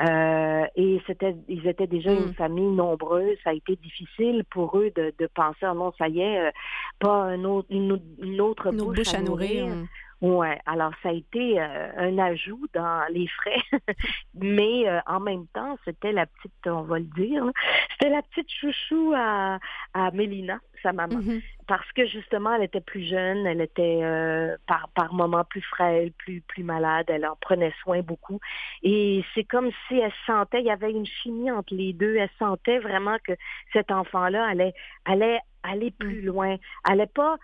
et c'était, ils étaient déjà une hmm. famille nombreuse. Ça a été difficile pour eux de, penser, oh non, ça y est, pas une autre, une, autre bouche, à nourrir. Hmm. Ouais, alors ça a été euh, un ajout dans les frais, mais euh, en même temps, c'était la petite, on va le dire, c'était la petite chouchou à, à Mélina, sa maman, mm-hmm. parce que justement, elle était plus jeune, elle était euh, par par moments plus frêle, plus plus malade, elle en prenait soin beaucoup, et c'est comme si elle sentait, il y avait une chimie entre les deux, elle sentait vraiment que cet enfant-là allait allait aller plus mm. loin, allait pas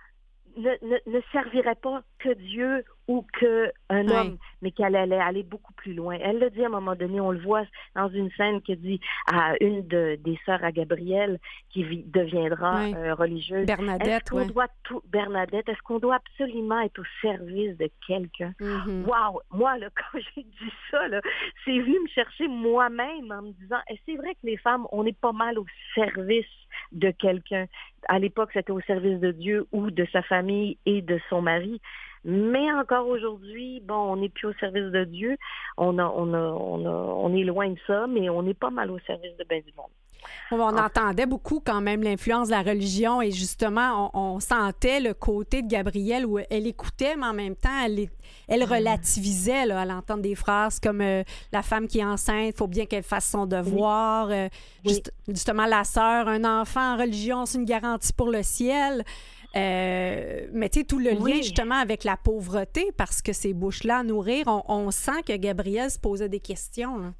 ne, ne, servirait pas que Dieu ou qu'un homme, mais qu'elle allait aller beaucoup plus loin. Elle le dit à un moment donné, on le voit dans une scène qui dit à une des sœurs à Gabriel qui deviendra euh, religieuse. Bernadette, est-ce qu'on doit tout, Bernadette, est-ce qu'on doit absolument être au service de quelqu'un? Mm-hmm. Wow! Moi, là, quand j'ai dit ça, c'est venu me chercher moi-même en me disant, c'est vrai que les femmes, on est pas mal au service de quelqu'un. À l'époque, c'était au service de Dieu ou de sa famille et de son mari. Mais encore aujourd'hui, bon, on n'est plus au service de Dieu. On, a, on, a, on, a, on est loin de ça, mais on est pas mal au service de bien du monde. On, entendait beaucoup quand même l'influence de la religion et justement, on, sentait le côté de Gabrielle où elle écoutait, mais en même temps, elle, elle mm. relativisait là, à l'entendre des phrases comme euh, la femme qui est enceinte, il faut bien qu'elle fasse son devoir. Euh, justement, la sœur, un enfant en religion, c'est une garantie pour le ciel. Euh, mais tu sais, tout le lien justement avec la pauvreté, parce que ces bouches-là à nourrir, on, sent que Gabrielle se posait des questions.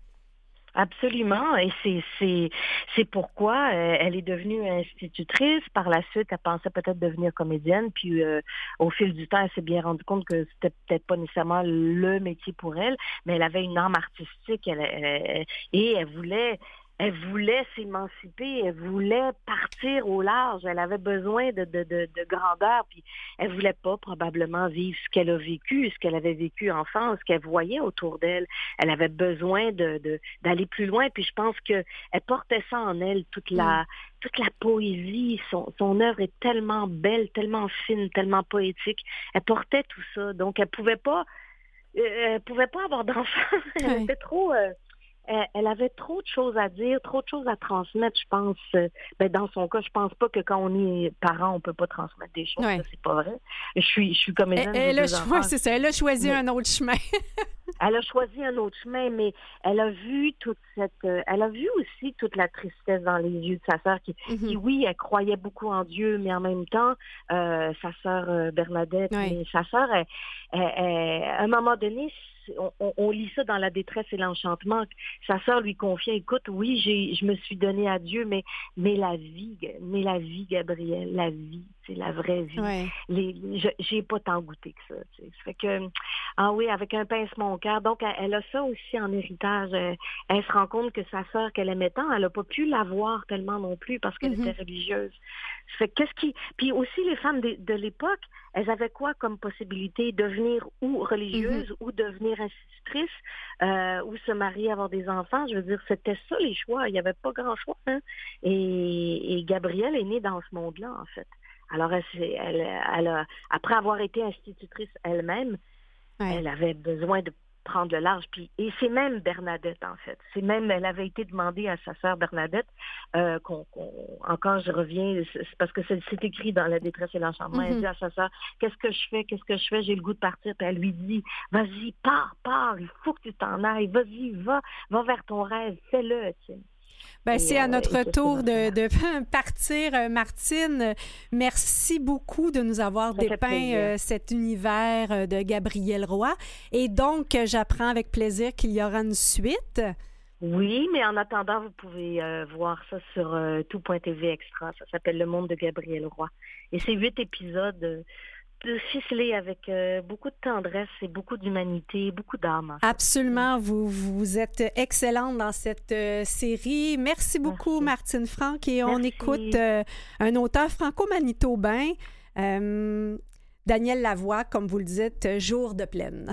Absolument, et c'est c'est pourquoi euh, elle est devenue institutrice. Par la suite, elle pensait peut-être devenir comédienne, puis euh, au fil du temps, elle s'est bien rendue compte que c'était peut-être pas nécessairement le métier pour elle, mais elle avait une âme artistique, elle, et elle voulait elle voulait s'émanciper, elle voulait partir au large, elle avait besoin de, de, de, de, grandeur, puis elle voulait pas probablement vivre ce qu'elle a vécu, ce qu'elle avait vécu enfant, ce qu'elle voyait autour d'elle. Elle avait besoin de d'aller plus loin, puis je pense que elle portait ça en elle, toute la mm. toute la poésie, son, son œuvre est tellement belle, tellement fine, tellement poétique. Elle portait tout ça, donc elle pouvait pas euh, elle pouvait pas avoir d'enfant. elle était trop euh, elle, avait trop de choses à dire, trop de choses à transmettre, je pense. Euh, ben, dans son cas, je pense pas que quand on est parent, on peut pas transmettre des choses. c'est pas vrai. Je suis, je suis comédienne. Elle, elle, a, c'est ça, elle a choisi un autre chemin. elle a choisi un autre chemin, mais elle a vu toute cette, euh, elle a vu aussi toute la tristesse dans les yeux de sa sœur, qui, mm-hmm. oui, elle croyait beaucoup en Dieu, mais en même temps, euh, sa sœur Bernadette, mais sa sœur, à un moment donné, on, lit ça dans la détresse et l'enchantement. Sa sœur lui confiait, écoute, oui, je me suis donné à Dieu, mais, mais la vie, mais la vie, Gabriel, la vie, c'est la vraie vie. Les, j'ai pas tant goûté que ça. Ça fait que, ah oui, avec un pincement au cœur. Donc, elle, a ça aussi en héritage. Elle, elle se rend compte que sa sœur qu'elle aimait tant, elle a pas pu l'avoir tellement non plus parce qu'elle mm-hmm. était religieuse. Ça fait qu'est-ce qui, puis aussi les femmes de, de l'époque, elles avaient quoi comme possibilité devenir ou religieuse mm-hmm. ou devenir institutrice euh, ou se marier, avoir des enfants? Je veux dire, c'était ça les choix. Il n'y avait pas grand choix. Hein? Et, et Gabrielle est née dans ce monde-là, en fait. Alors, elle, elle, a, après avoir été institutrice elle-même, elle avait besoin de prendre le large. Puis, et c'est même Bernadette, en fait. C'est même, elle avait été demandée à sa sœur Bernadette, euh, qu'on, encore je reviens, parce que c'est, écrit dans La détresse et l'enchantement, elle mm-hmm. dit à sa sœur, qu'est-ce que je fais, qu'est-ce que je fais, j'ai le goût de partir. Puis elle lui dit, vas-y, pars, pars, il faut que tu t'en ailles, vas-y, va, va vers ton rêve, fais-le. Tu sais. Ben, c'est à notre tour de, de, partir, Martine. Merci beaucoup de nous avoir dépeint cet univers de Gabriel Roy. Et donc, j'apprends avec plaisir qu'il y aura une suite. Oui, mais en attendant, vous pouvez euh, voir ça sur euh, tout.tv extra. Ça s'appelle Le Monde de Gabriel Roy. Et c'est huit épisodes euh, ficelés avec beaucoup de tendresse et beaucoup d'humanité, beaucoup d'âme. Absolument. Vous, vous êtes excellente dans cette série. Merci beaucoup, Martine Franck. Et on écoute un auteur franco-manitobain, Daniel Lavoie, comme vous le dites, Jour de plaine.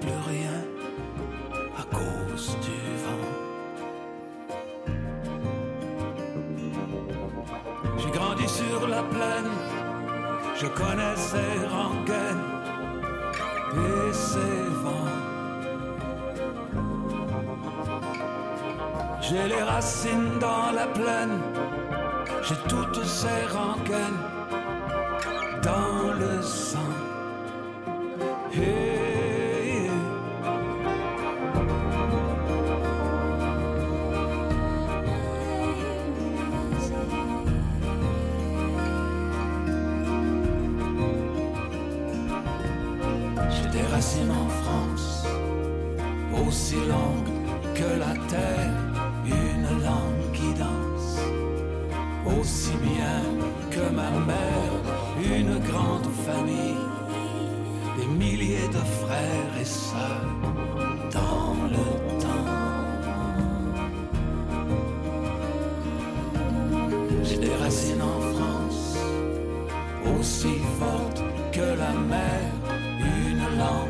plus rien à cause du vent. J'ai grandi sur la plaine, je connais ses et ses vents. J'ai les racines dans la plaine j'ai toutes ces rengaines dans le sang. Racines en France, aussi fortes que la mer, une langue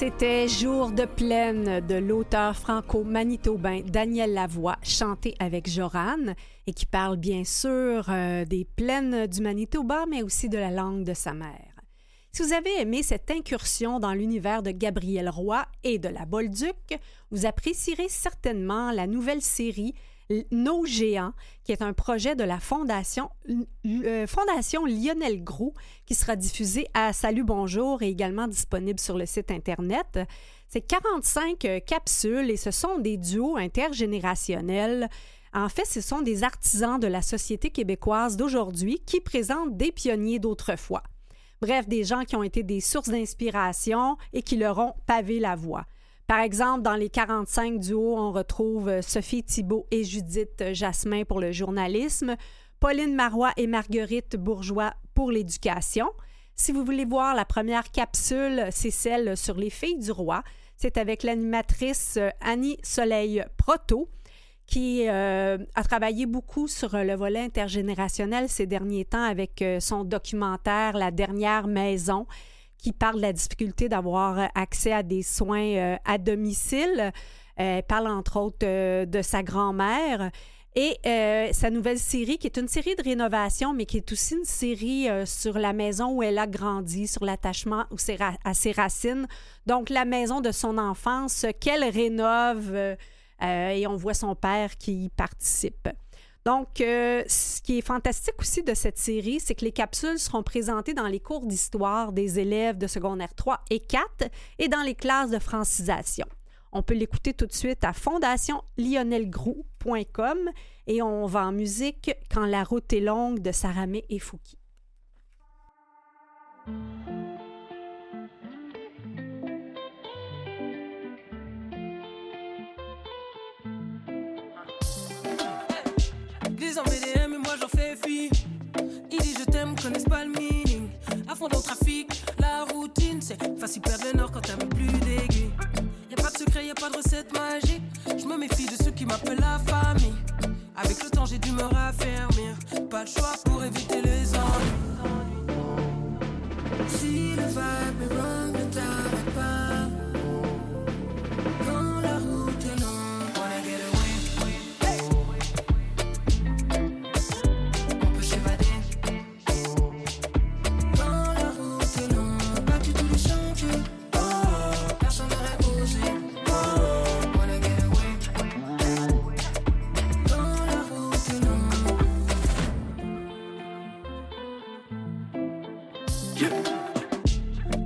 C'était Jour de plaine de l'auteur franco-manitobain Daniel Lavoie, chanté avec Joran, et qui parle bien sûr euh, des plaines du Manitoba, mais aussi de la langue de sa mère. Si vous avez aimé cette incursion dans l'univers de Gabriel Roy et de la Bolduc, vous apprécierez certainement la nouvelle série nos géants, qui est un projet de la Fondation, euh, Fondation Lionel Gros, qui sera diffusé à Salut Bonjour et également disponible sur le site Internet. C'est 45 euh, capsules et ce sont des duos intergénérationnels. En fait, ce sont des artisans de la société québécoise d'aujourd'hui qui présentent des pionniers d'autrefois. Bref, des gens qui ont été des sources d'inspiration et qui leur ont pavé la voie. Par exemple, dans les 45 duos, on retrouve euh, Sophie Thibault et Judith Jasmin pour le journalisme, Pauline Marois et Marguerite Bourgeois pour l'éducation. Si vous voulez voir la première capsule, c'est celle sur les filles du roi. C'est avec l'animatrice Annie Soleil Proto qui euh, a travaillé beaucoup sur le volet intergénérationnel ces derniers temps avec euh, son documentaire La dernière maison qui parle de la difficulté d'avoir accès à des soins euh, à domicile. Elle parle entre autres de sa grand-mère. Et sa nouvelle série, qui est une série de rénovation, mais qui est aussi une série sur la maison où elle a grandi, sur l'attachement à ses racines. Donc, la maison de son enfance qu'elle rénove euh, et on voit son père qui y participe. Donc, euh, ce qui est fantastique aussi de cette série, c'est que les capsules seront présentées dans les cours d'histoire des élèves de secondaire 3 et 4 et dans les classes de francisation. On peut l'écouter tout de suite à fondationlionelgrou.com et on va en musique Quand la route est longue de Saramé et Fouki. Glisse en VDM et moi j'en fais fi. Il dit je t'aime, connaissent pas le meaning. À fond dans le trafic, la routine, c'est facile perdre le nord quand t'as plus d'aiguilles. Y'a pas de secret, y'a pas de recette magique. Je me méfie de ceux qui m'appellent la famille. Avec le temps, j'ai dû me raffermir. Pas de choix pour éviter les ennuis. Si le vibe est wrong, ne t'arrête pas.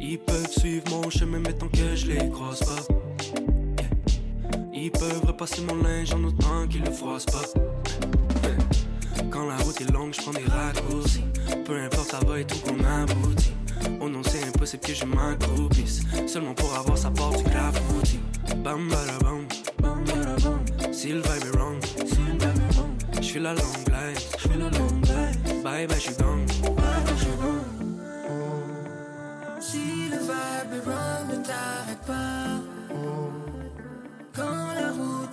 Ils peuvent suivre mon chemin, mais tant que je les croise pas. Yeah. Ils peuvent repasser mon linge en autant qu'ils le froissent pas. Yeah. Quand la route est longue, je prends des raccourcis. Peu importe, ça va et tout qu'on aboutit. Oh non, c'est impossible que je m'accroupisse. Seulement pour avoir sa part du clafoutis. Bam bam, bam bam. Si le vibe est wrong, wrong. J'fais la longue life. Bye bye,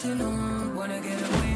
la route est longue, wanna get away.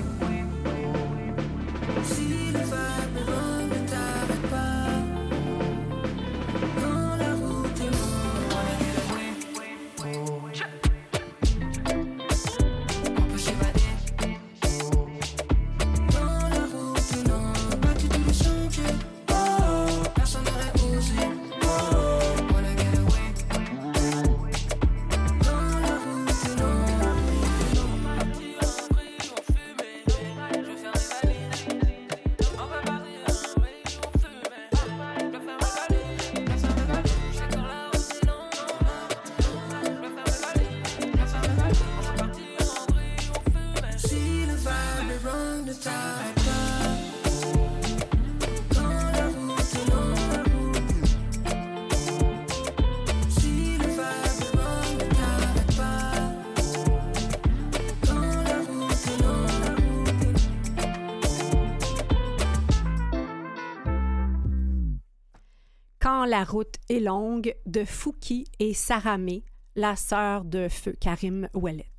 La route est longue de Fouki et Saramé, la sœur de feu Karim Ouellet.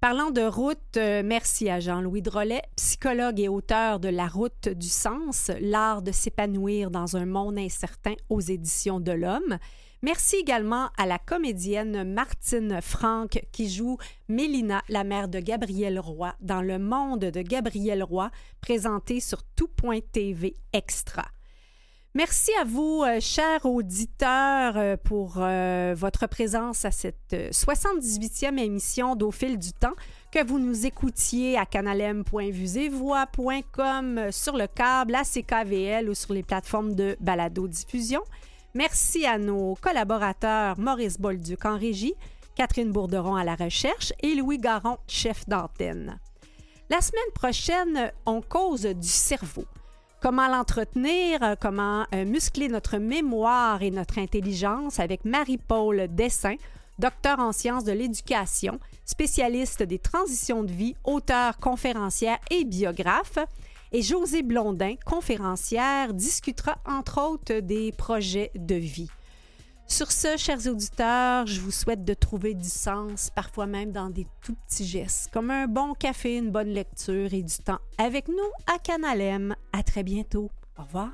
Parlant de route, euh, merci à Jean-Louis Drolet, psychologue et auteur de La route du sens, l'art de s'épanouir dans un monde incertain aux éditions de l'Homme. Merci également à la comédienne Martine Franck qui joue Mélina, la mère de Gabriel Roy, dans Le monde de Gabriel Roy, présenté sur tout.tv extra. Merci à vous, euh, chers auditeurs, euh, pour euh, votre présence à cette euh, 78e émission d'Au fil du temps, que vous nous écoutiez à canalem.vusevoix.com, sur le câble, à CKVL ou sur les plateformes de balado-diffusion. Merci à nos collaborateurs Maurice Bolduc en régie, Catherine Bourderon à la recherche et Louis Garon, chef d'antenne. La semaine prochaine, on cause du cerveau. Comment l'entretenir, euh, comment euh, muscler notre mémoire et notre intelligence avec Marie-Paul Dessin, docteur en sciences de l'éducation, spécialiste des transitions de vie, auteur, conférencière et biographe. Et Josée Blondin, conférencière, discutera entre autres des projets de vie. Sur ce, chers auditeurs, je vous souhaite de trouver du sens, parfois même dans des tout petits gestes, comme un bon café, une bonne lecture et du temps avec nous à Canalem. À très bientôt. Au revoir.